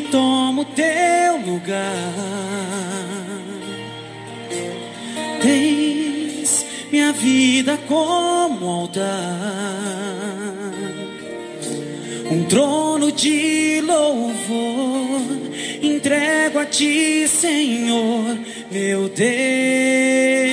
e toma o teu lugar. Tens minha vida como altar, um trono de louvor. Entrego a ti, Senhor, meu Deus.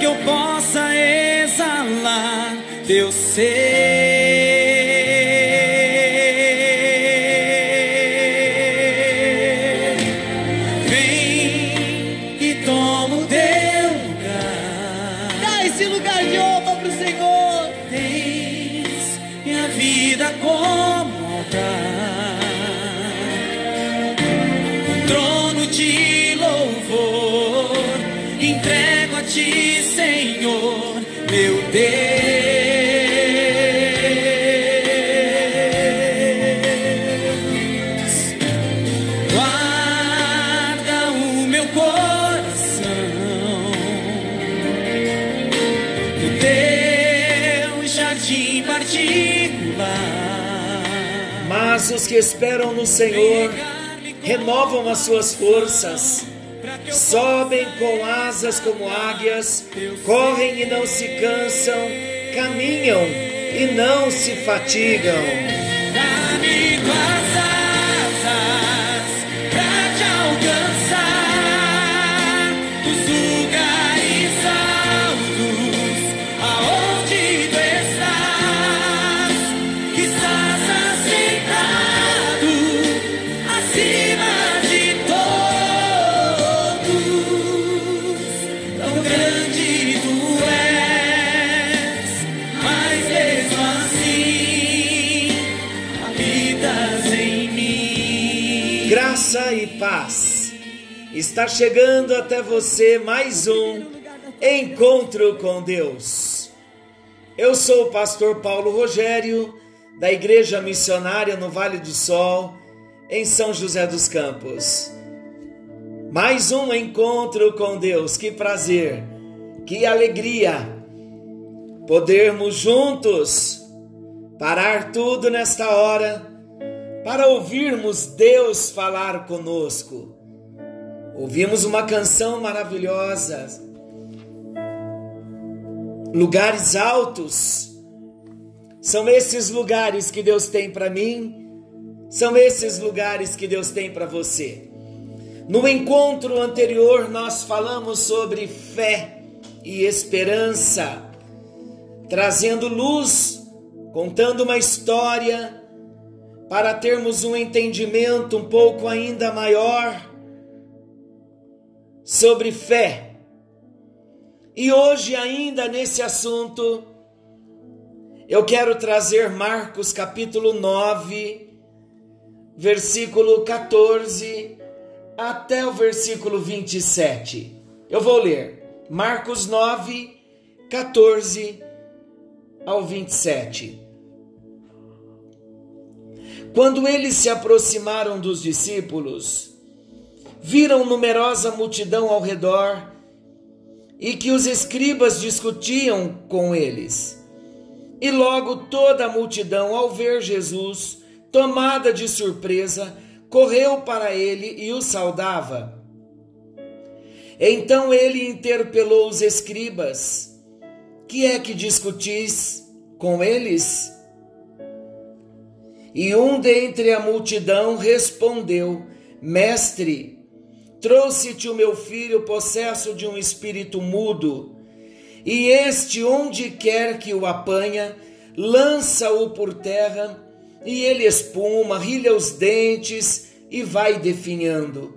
Que eu possa exalar teu ser. Os que esperam no Senhor renovam as suas forças, sobem com asas como águias, correm e não se cansam, caminham e não se fatigam. Está chegando até você mais um encontro com Deus. Eu sou o pastor Paulo Rogério, da Igreja Missionária no Vale do Sol, em São José dos Campos. Mais um encontro com Deus. Que prazer, que alegria podermos juntos parar tudo nesta hora para ouvirmos Deus falar conosco. Ouvimos uma canção maravilhosa, lugares altos. São esses lugares que Deus tem para mim, são esses lugares que Deus tem para você. No encontro anterior, nós falamos sobre fé e esperança, trazendo luz, contando uma história para termos um entendimento um pouco ainda maior sobre fé. E hoje, ainda nesse assunto, eu quero trazer Marcos capítulo 9, versículo 14 até o versículo 27. Eu vou ler Marcos 9, 14 ao 27. Quando eles se aproximaram dos discípulos, viram numerosa multidão ao redor e que os escribas discutiam com eles. E logo toda a multidão, ao ver Jesus, tomada de surpresa, correu para ele e o saudava. Então ele interpelou os escribas: Que é que discutis com eles? E um dentre a multidão respondeu: Mestre, trouxe-te o meu filho possesso de um espírito mudo, e este, onde quer que o apanha, lança-o por terra, e ele espuma, rilha os dentes e vai definhando.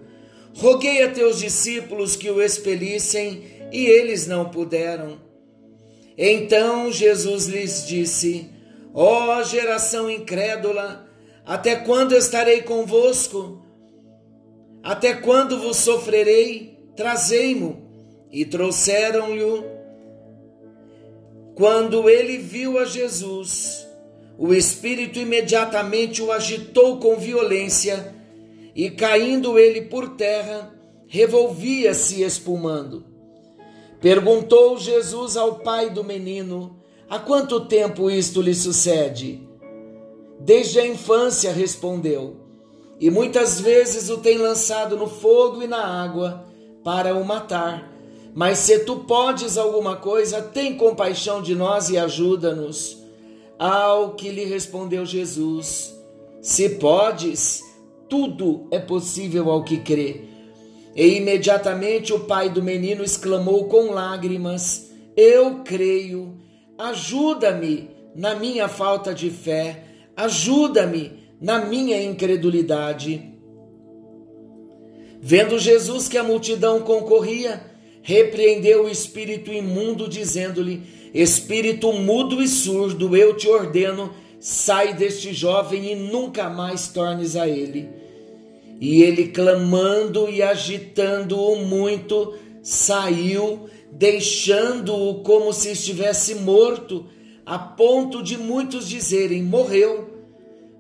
Roguei a teus discípulos que o expelissem, e eles não puderam. Então Jesus lhes disse: Ó oh, geração incrédula, até quando estarei convosco? Até quando vos sofrerei? Trazei-mo. E trouxeram-lhe Quando ele viu a Jesus, o espírito imediatamente o agitou com violência e, caindo ele por terra, revolvia-se espumando. Perguntou Jesus ao pai do menino: Há quanto tempo isto lhe sucede? Desde a infância, respondeu, e muitas vezes o tem lançado no fogo e na água para o matar. Mas se tu podes alguma coisa, tem compaixão de nós e ajuda-nos. Ao que lhe respondeu Jesus: Se podes, tudo é possível ao que crê. E imediatamente o pai do menino exclamou com lágrimas: Eu creio, ajuda-me na minha falta de fé, ajuda-me na minha incredulidade. Vendo Jesus que a multidão concorria, repreendeu o espírito imundo, dizendo-lhe: Espírito mudo e surdo, eu te ordeno, sai deste jovem e nunca mais tornes a ele. E ele, clamando e agitando-o muito, saiu, deixando-o como se estivesse morto, a ponto de muitos dizerem: Morreu.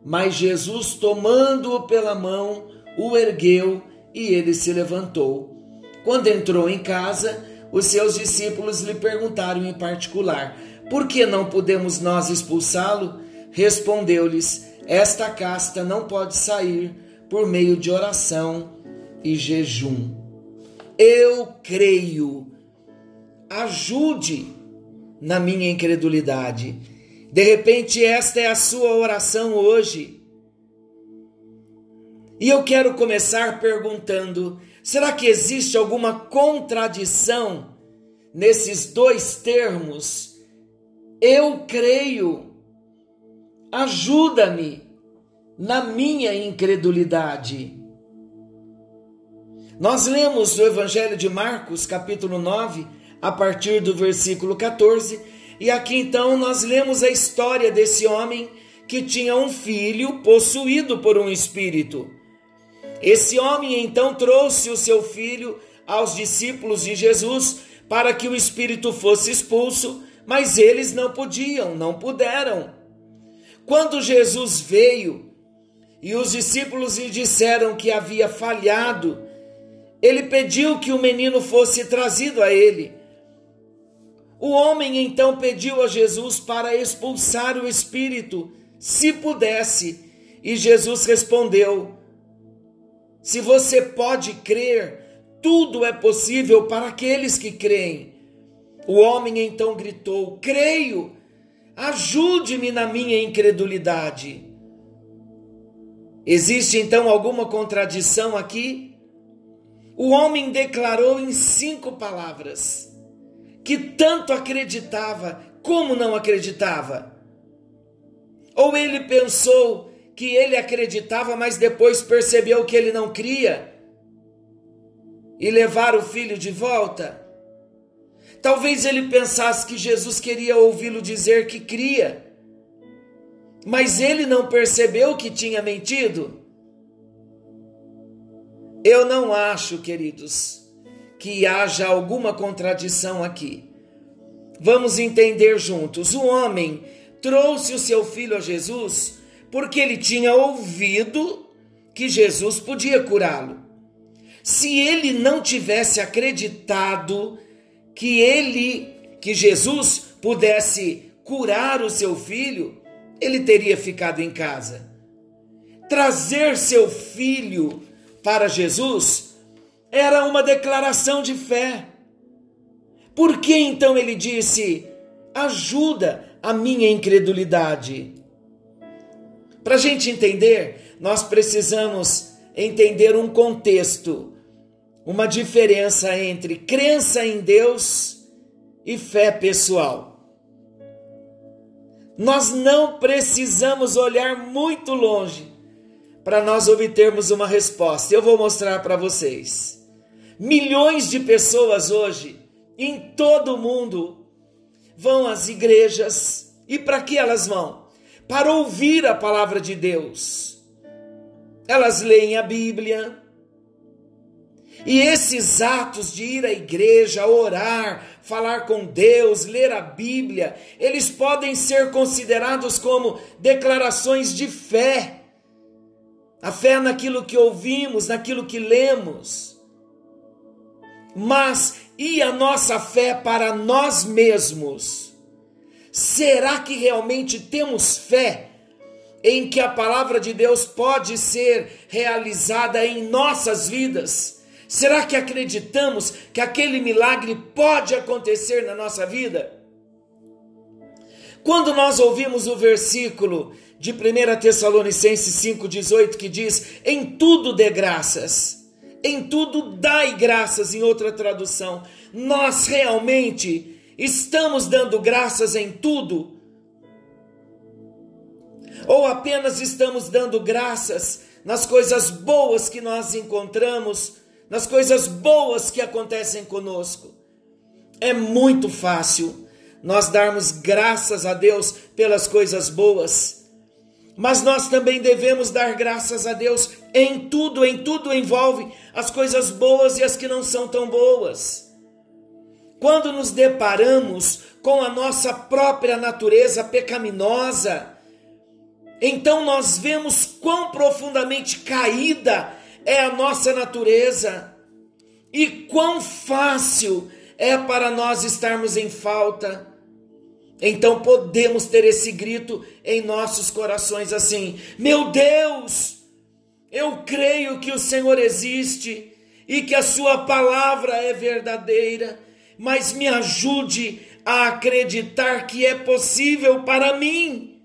Mas Jesus, tomando-o pela mão, o ergueu e ele se levantou. Quando entrou em casa, os seus discípulos lhe perguntaram em particular: Por que não podemos nós expulsá-lo? Respondeu-lhes: Esta casta não pode sair por meio de oração e jejum. Eu creio. Ajude na minha incredulidade. De repente, esta é a sua oração hoje. E eu quero começar perguntando: Será que existe alguma contradição nesses dois termos? Eu creio, ajuda-me na minha incredulidade. Nós lemos o Evangelho de Marcos, capítulo 9, a partir do versículo 14, e aqui então nós lemos a história desse homem que tinha um filho possuído por um espírito. Esse homem então trouxe o seu filho aos discípulos de Jesus para que o espírito fosse expulso, mas eles não podiam, não puderam. Quando Jesus veio e os discípulos lhe disseram que havia falhado, ele pediu que o menino fosse trazido a ele. O homem então pediu a Jesus para expulsar o espírito, se pudesse, e Jesus respondeu: se você pode crer, tudo é possível para aqueles que creem. O homem então gritou: Creio, ajude-me na minha incredulidade. Existe então alguma contradição aqui? O homem declarou em cinco palavras que tanto acreditava como não acreditava. Ou ele pensou que ele acreditava, mas depois percebeu que ele não cria e levar o filho de volta. Talvez ele pensasse que Jesus queria ouvi-lo dizer que cria, mas ele não percebeu que tinha mentido. Eu não acho, queridos, que haja alguma contradição aqui. Vamos entender juntos. O homem trouxe o seu filho a Jesus porque ele tinha ouvido que Jesus podia curá-lo. Se ele não tivesse acreditado que ele, que Jesus pudesse curar o seu filho, ele teria ficado em casa. Trazer seu filho para Jesus era uma declaração de fé. Por que então ele disse: ajuda a minha incredulidade? Para a gente entender, nós precisamos entender um contexto, uma diferença entre crença em Deus e fé pessoal. Nós não precisamos olhar muito longe para nós obtermos uma resposta. Eu vou mostrar para vocês. Milhões de pessoas hoje, em todo o mundo, vão às igrejas e para que elas vão? para ouvir a palavra de Deus. Elas leem a Bíblia, E esses atos de ir à igreja, orar, falar com Deus, ler a Bíblia, eles podem ser considerados como declarações de fé. A fé naquilo que ouvimos, naquilo que lemos. Mas e a nossa fé para nós mesmos? Será que realmente temos fé em que a palavra de Deus pode ser realizada em nossas vidas? Será que acreditamos que aquele milagre pode acontecer na nossa vida? Quando nós ouvimos o versículo de 1 Tessalonicenses 5,18 que diz: Em tudo dê graças, em tudo dai graças, em outra tradução, nós realmente estamos dando graças em tudo? Ou apenas estamos dando graças nas coisas boas que nós encontramos? nas coisas boas que acontecem conosco. É muito fácil nós darmos graças a Deus pelas coisas boas, mas nós também devemos dar graças a Deus em tudo, em tudo envolve as coisas boas e as que não são tão boas. Quando nos deparamos com a nossa própria natureza pecaminosa, então nós vemos quão profundamente caída é a nossa natureza e quão fácil é para nós estarmos em falta. Então podemos ter esse grito em nossos corações assim: Meu Deus, eu creio que o Senhor existe e que a Sua palavra é verdadeira, mas me ajude a acreditar que é possível para mim,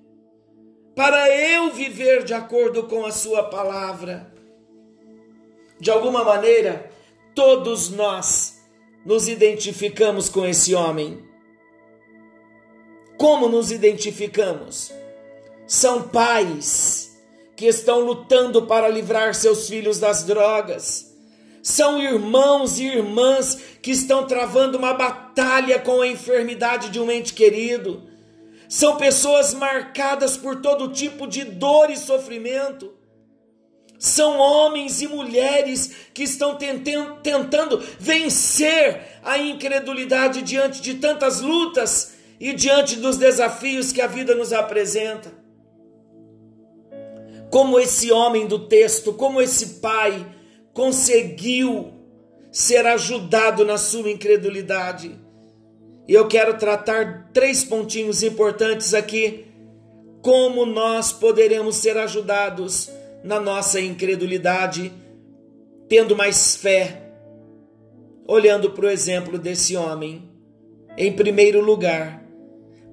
para eu viver de acordo com a Sua palavra. De alguma maneira, todos nós nos identificamos com esse homem. Como nos identificamos? São pais que estão lutando para livrar seus filhos das drogas. São irmãos e irmãs que estão travando uma batalha com a enfermidade de um ente querido. São pessoas marcadas por todo tipo de dor e sofrimento são homens e mulheres que estão tentando vencer a incredulidade diante de tantas lutas e diante dos desafios que a vida nos apresenta. Como esse homem do texto, como esse pai conseguiu ser ajudado na sua incredulidade. E eu quero tratar três pontinhos importantes aqui. Como nós poderemos ser ajudados na nossa incredulidade, tendo mais fé, olhando para o exemplo desse homem. Em primeiro lugar,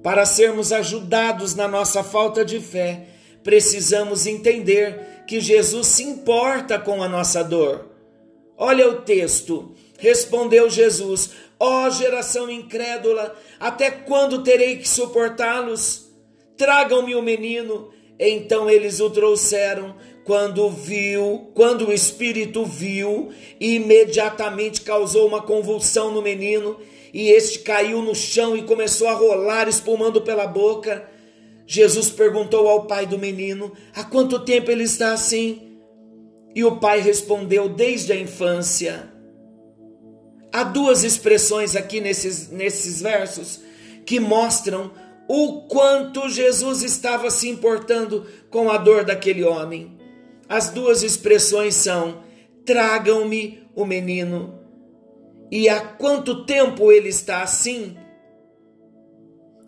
para sermos ajudados na nossa falta de fé, precisamos entender que Jesus se importa com a nossa dor. Olha o texto. Respondeu Jesus: Ó oh, geração incrédula, até quando terei que suportá-los? Tragam-me o menino. Então eles o trouxeram quando viu, quando o espírito viu, imediatamente causou uma convulsão no menino, e este caiu no chão e começou a rolar, espumando pela boca. Jesus perguntou ao pai do menino: Há quanto tempo ele está assim? E o pai respondeu: Desde a infância. Há duas expressões aqui nesses, nesses versos que mostram o quanto Jesus estava se importando com a dor daquele homem. As duas expressões são: tragam-me o menino. E há quanto tempo ele está assim?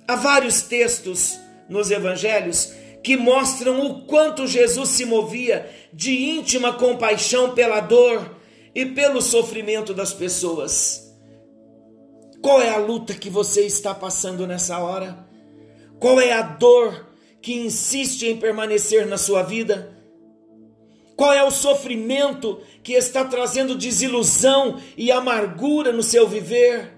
Há vários textos nos evangelhos que mostram o quanto Jesus se movia de íntima compaixão pela dor e pelo sofrimento das pessoas. Qual é a luta que você está passando nessa hora? Qual é a dor que insiste em permanecer na sua vida? Qual é o sofrimento que está trazendo desilusão e amargura no seu viver?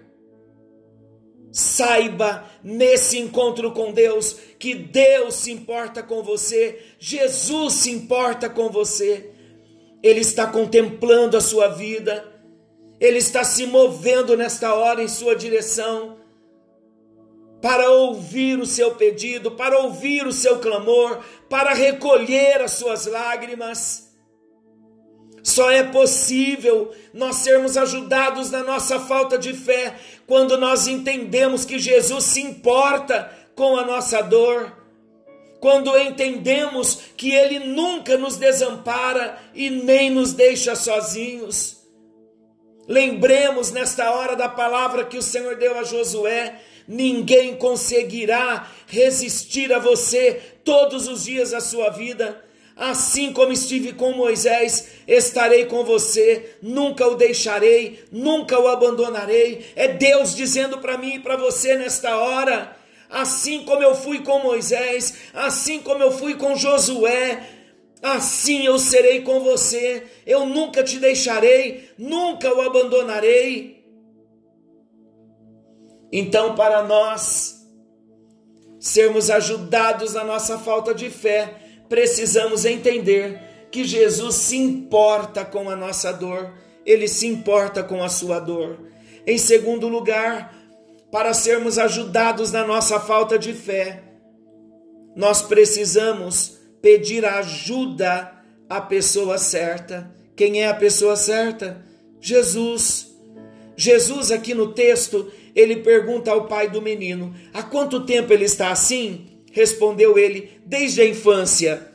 Saiba nesse encontro com Deus que Deus se importa com você, Jesus se importa com você. Ele está contemplando a sua vida, ele está se movendo nesta hora em sua direção para ouvir o seu pedido, para ouvir o seu clamor, para recolher as suas lágrimas. Só é possível nós sermos ajudados na nossa falta de fé quando nós entendemos que Jesus se importa com a nossa dor, quando entendemos que Ele nunca nos desampara e nem nos deixa sozinhos. Lembremos nesta hora da palavra que o Senhor deu a Josué: ninguém conseguirá resistir a você todos os dias da sua vida Assim como estive com Moisés, estarei com você, nunca o deixarei, nunca o abandonarei. É Deus dizendo para mim e para você nesta hora. Assim como eu fui com Moisés, assim como eu fui com Josué, assim eu serei com você. Eu nunca te deixarei, nunca o abandonarei. Então, para nós sermos ajudados na nossa falta de fé, precisamos entender que Jesus se importa com a nossa dor, ele se importa com a sua dor. Em segundo lugar, para sermos ajudados na nossa falta de fé, nós precisamos pedir ajuda à pessoa certa. Quem é a pessoa certa? Jesus. Jesus, aqui no texto, ele pergunta ao pai do menino: há quanto tempo ele está assim? Respondeu ele: desde a infância.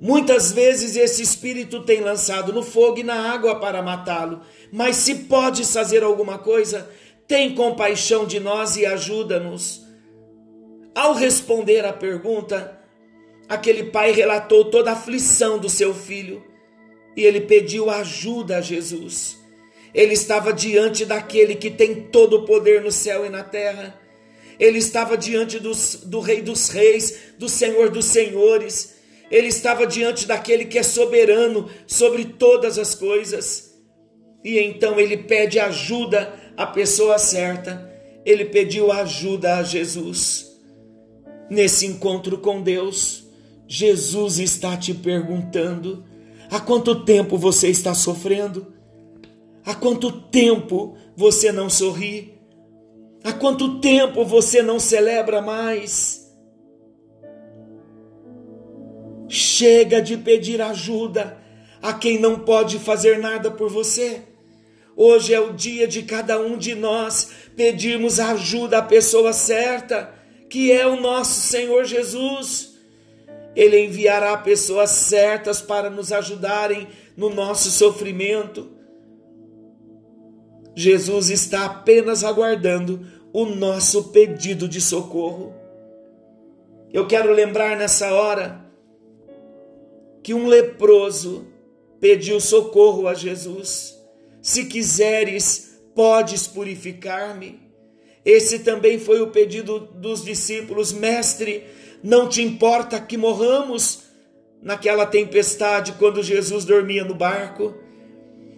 Muitas vezes esse espírito tem lançado no fogo e na água para matá-lo, mas se podes fazer alguma coisa, tem compaixão de nós e ajuda-nos. Ao responder à pergunta, aquele pai relatou toda a aflição do seu filho e ele pediu ajuda a Jesus. Ele estava diante daquele que tem todo o poder no céu e na terra ele estava diante dos, do Rei dos Reis, do Senhor dos Senhores, ele estava diante daquele que é soberano sobre todas as coisas. E então ele pede ajuda à pessoa certa, ele pediu ajuda a Jesus. Nesse encontro com Deus, Jesus está te perguntando: há quanto tempo você está sofrendo? Há quanto tempo você não sorri? Há quanto tempo você não celebra mais? Chega de pedir ajuda a quem não pode fazer nada por você. Hoje é o dia de cada um de nós pedirmos ajuda à pessoa certa, que é o nosso Senhor Jesus. Ele enviará pessoas certas para nos ajudarem no nosso sofrimento. Jesus está apenas aguardando o nosso pedido de socorro. Eu quero lembrar nessa hora que um leproso pediu socorro a Jesus. Se quiseres, podes purificar-me. Esse também foi o pedido dos discípulos: Mestre, não te importa que morramos naquela tempestade quando Jesus dormia no barco?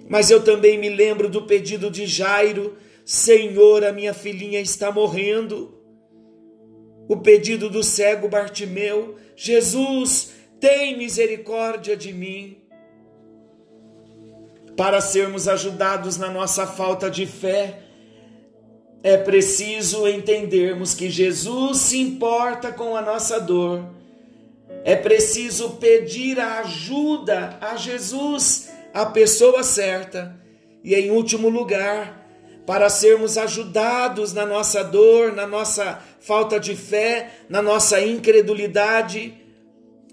Mas eu também me lembro do pedido de Jairo: Senhor, a minha filhinha está morrendo. O pedido do cego Bartimeu: Jesus, tem misericórdia de mim. Para sermos ajudados na nossa falta de fé, é preciso entendermos que Jesus se importa com a nossa dor. É preciso pedir a ajuda a Jesus a pessoa certa. E em último lugar, para sermos ajudados na nossa dor, na nossa falta de fé, na nossa incredulidade,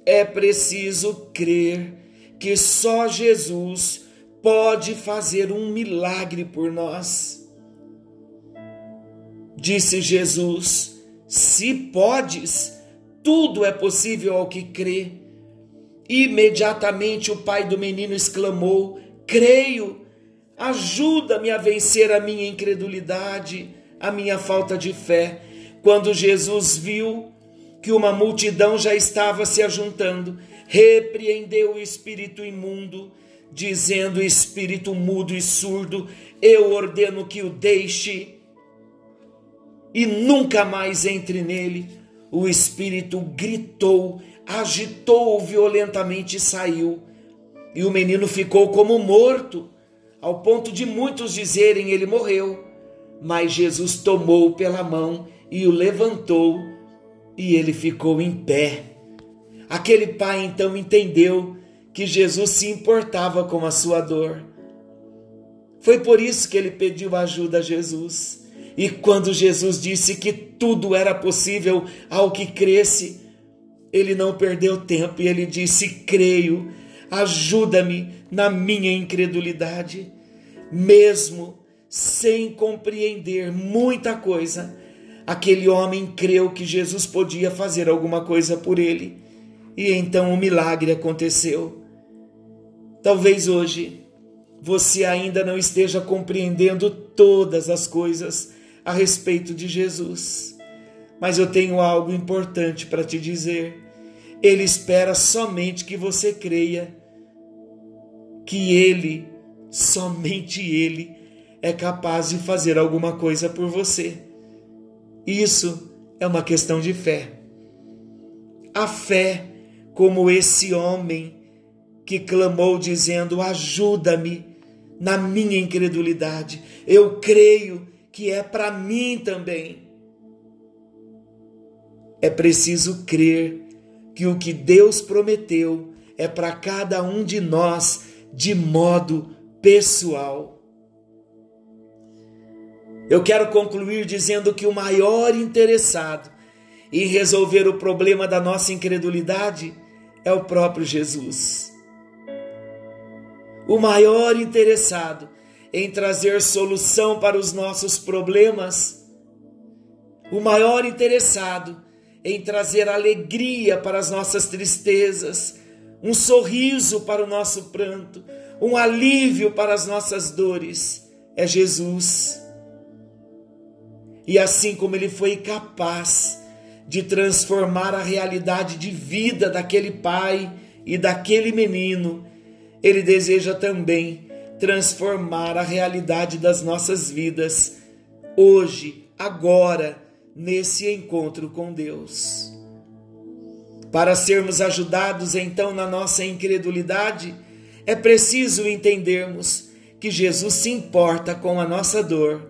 é preciso crer que só Jesus pode fazer um milagre por nós. Disse Jesus: Se podes, tudo é possível ao que crê. Imediatamente o pai do menino exclamou: Creio, ajuda-me a vencer a minha incredulidade, a minha falta de fé. Quando Jesus viu que uma multidão já estava se ajuntando, repreendeu o espírito imundo, dizendo: Espírito mudo e surdo, eu ordeno que o deixe e nunca mais entre nele. O espírito gritou agitou-o violentamente e saiu. E o menino ficou como morto, ao ponto de muitos dizerem ele morreu. Mas Jesus tomou pela mão e o levantou, e ele ficou em pé. Aquele pai então entendeu que Jesus se importava com a sua dor. Foi por isso que ele pediu ajuda a Jesus. E quando Jesus disse que tudo era possível ao que cresce, ele não perdeu tempo e ele disse: Creio, ajuda-me na minha incredulidade. Mesmo sem compreender muita coisa, aquele homem creu que Jesus podia fazer alguma coisa por ele. E então o um milagre aconteceu. Talvez hoje você ainda não esteja compreendendo todas as coisas a respeito de Jesus. Mas eu tenho algo importante para te dizer. Ele espera somente que você creia que Ele, somente Ele, é capaz de fazer alguma coisa por você. Isso é uma questão de fé. A fé, como esse homem que clamou dizendo: Ajuda-me na minha incredulidade. Eu creio que é para mim também. É preciso crer que o que Deus prometeu é para cada um de nós de modo pessoal. Eu quero concluir dizendo que o maior interessado em resolver o problema da nossa incredulidade é o próprio Jesus. O maior interessado em trazer solução para os nossos problemas, o maior interessado em trazer alegria para as nossas tristezas, um sorriso para o nosso pranto, um alívio para as nossas dores, é Jesus. E assim como ele foi capaz de transformar a realidade de vida daquele pai e daquele menino, ele deseja também transformar a realidade das nossas vidas, hoje, agora, nesse encontro com Deus. Para sermos ajudados então na nossa incredulidade, é preciso entendermos que Jesus se importa com a nossa dor.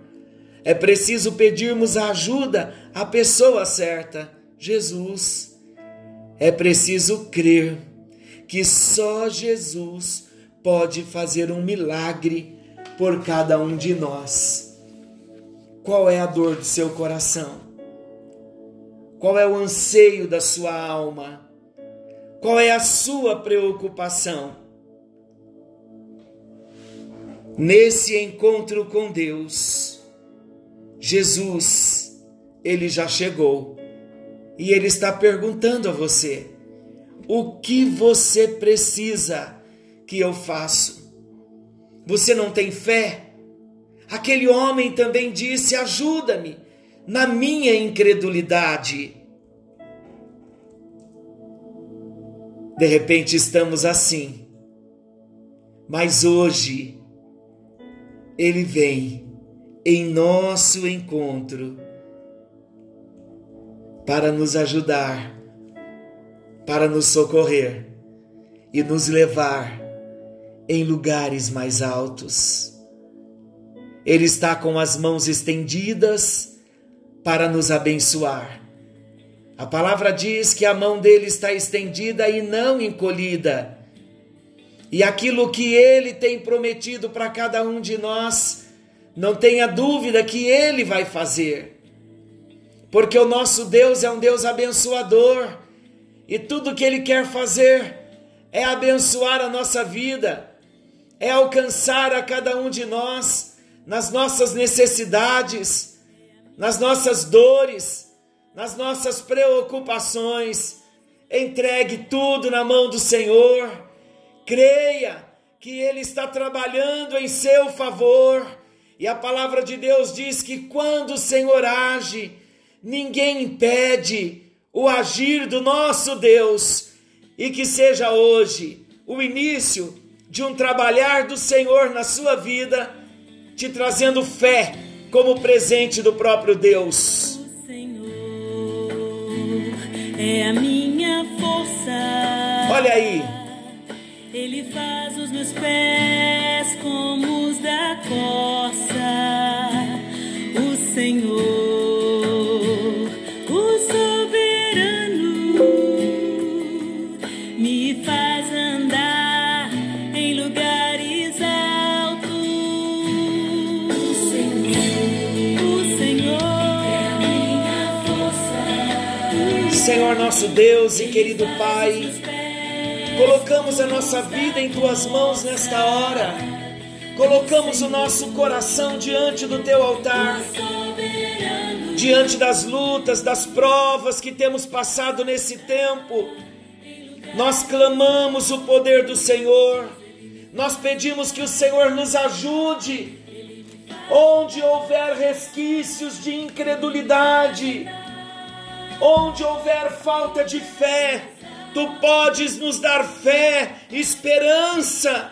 É preciso pedirmos ajuda à pessoa certa, Jesus. É preciso crer que só Jesus pode fazer um milagre por cada um de nós. Qual é a dor do seu coração? Qual é o anseio da sua alma? Qual é a sua preocupação? Nesse encontro com Deus, Jesus, ele já chegou e ele está perguntando a você: o que você precisa? que eu faço. Você não tem fé? Aquele homem também disse: ajuda-me na minha incredulidade. De repente estamos assim, mas hoje Ele vem em nosso encontro para nos ajudar, para nos socorrer e nos levar em lugares mais altos. Ele está com as mãos estendidas para nos abençoar. A palavra diz que a mão dele está estendida e não encolhida. E aquilo que ele tem prometido para cada um de nós, não tenha dúvida que ele vai fazer. Porque o nosso Deus é um Deus abençoador e tudo que ele quer fazer é abençoar a nossa vida é alcançar a cada um de nós nas nossas necessidades, nas nossas dores, nas nossas preocupações. Entregue tudo na mão do Senhor. Creia que Ele está trabalhando em seu favor. E a palavra de Deus diz que quando o Senhor age, ninguém impede o agir do nosso Deus. E que seja hoje o início de um trabalhar do Senhor na sua vida, te trazendo fé como presente do próprio Deus. O Senhor é a minha força. Olha aí. Ele faz os meus pés como os da corça. O Senhor, o soberano, me faz andar em lugares altos. O Senhor, o Senhor é a minha força. Senhor nosso Deus e querido Pai colocamos a nossa vida em tuas mãos nesta hora, colocamos o nosso coração diante do teu altar, diante das lutas, das provas que temos passado nesse tempo. Nós clamamos o poder do Senhor, nós pedimos que o Senhor nos ajude, onde houver resquícios de incredulidade, onde houver falta de fé, tu podes nos dar fé, esperança,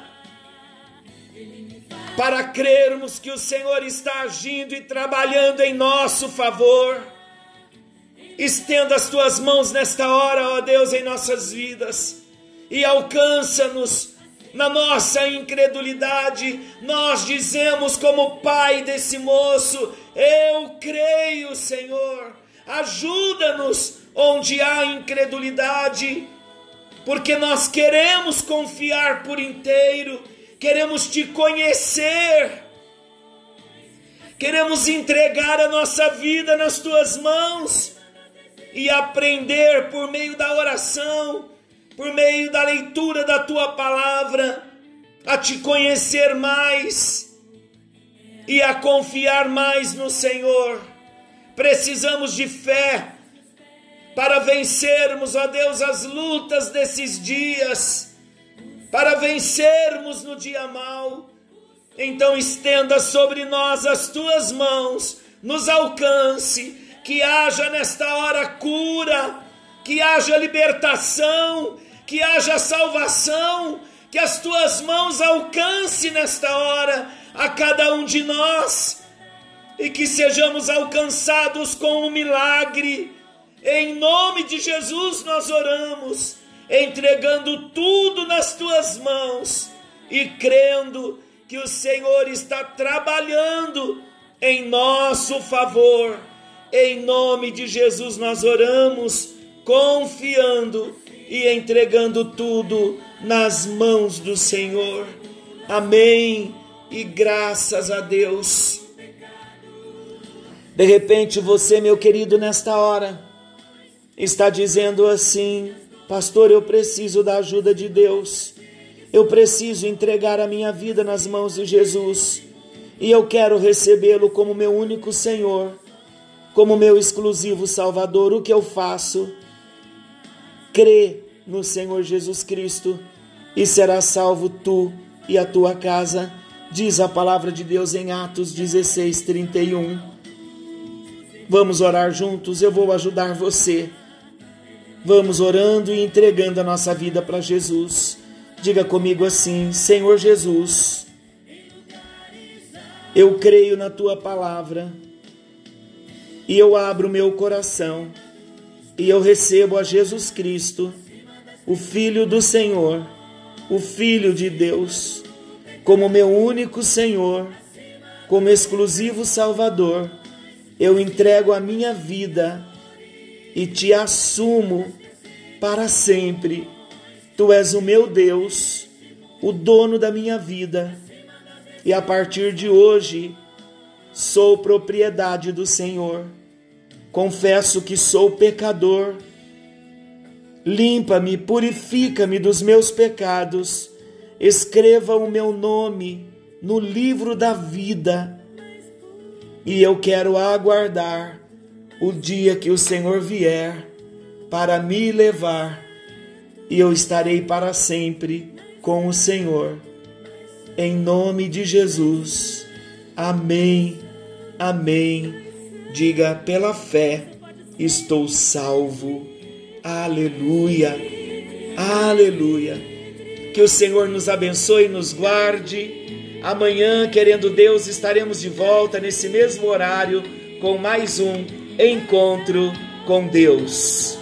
para crermos que o Senhor está agindo e trabalhando em nosso favor. Estenda as tuas mãos nesta hora, ó Deus, em nossas vidas e alcança-nos na nossa incredulidade. Nós dizemos, como pai desse moço: Eu creio, Senhor ajuda-nos onde há incredulidade, porque nós queremos confiar por inteiro, queremos te conhecer, queremos entregar a nossa vida nas tuas mãos e aprender por meio da oração, por meio da leitura da tua palavra, a te conhecer mais e a confiar mais no Senhor. Precisamos de fé para vencermos, ó Deus, as lutas desses dias, para vencermos no dia mau. Então estenda sobre nós as tuas mãos, nos alcance, que haja nesta hora cura, que haja libertação, que haja salvação, que as tuas mãos alcance nesta hora a cada um de nós e que sejamos alcançados com um milagre. Em nome de Jesus nós oramos, entregando tudo nas tuas mãos e crendo que o Senhor está trabalhando em nosso favor. Em nome de Jesus nós oramos, confiando e entregando tudo nas mãos do Senhor. Amém. E graças a Deus. De repente você, meu querido, nesta hora, está dizendo assim: Pastor, eu preciso da ajuda de Deus, eu preciso entregar a minha vida nas mãos de Jesus e eu quero recebê-lo como meu único Senhor, como meu exclusivo Salvador. O que eu faço? Crê no Senhor Jesus Cristo e será salvo tu e a tua casa, diz a palavra de Deus em Atos 16, 31. Vamos orar juntos, eu vou ajudar você. Vamos orando e entregando a nossa vida para Jesus. Diga comigo assim: Senhor Jesus, eu creio na tua palavra e eu abro meu coração e eu recebo a Jesus Cristo, o Filho do Senhor, o Filho de Deus, como meu único Senhor, como exclusivo Salvador eu entrego a minha vida e te assumo para sempre. Tu és o meu Deus, o dono da minha vida, e a partir de hoje sou propriedade do Senhor. Confesso que sou pecador. Limpa-me, purifica-me dos meus pecados. Escreva o meu nome no livro da vida e eu quero aguardar o dia que o Senhor vier para me levar, e eu estarei para sempre com o Senhor. Em nome de Jesus. Amém. Amém. Diga pela fé, estou salvo. Aleluia. Aleluia. Que o Senhor nos abençoe e nos guarde Amanhã, querendo Deus, estaremos de volta nesse mesmo horário com mais um encontro com Deus.